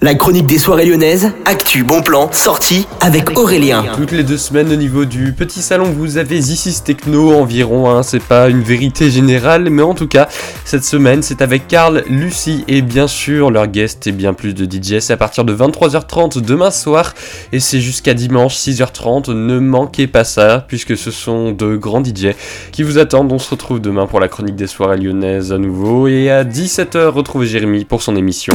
La chronique des soirées lyonnaises, actu, bon plan, sortie avec Aurélien. Toutes les deux semaines au niveau du petit salon, vous avez Ici Techno environ, hein, c'est pas une vérité générale, mais en tout cas, cette semaine c'est avec Karl, Lucie et bien sûr leur guest et bien plus de DJ, c'est à partir de 23h30 demain soir et c'est jusqu'à dimanche 6h30, ne manquez pas ça, puisque ce sont de grands DJ qui vous attendent, on se retrouve demain pour la chronique des soirées lyonnaises à nouveau et à 17h retrouvez Jérémy pour son émission.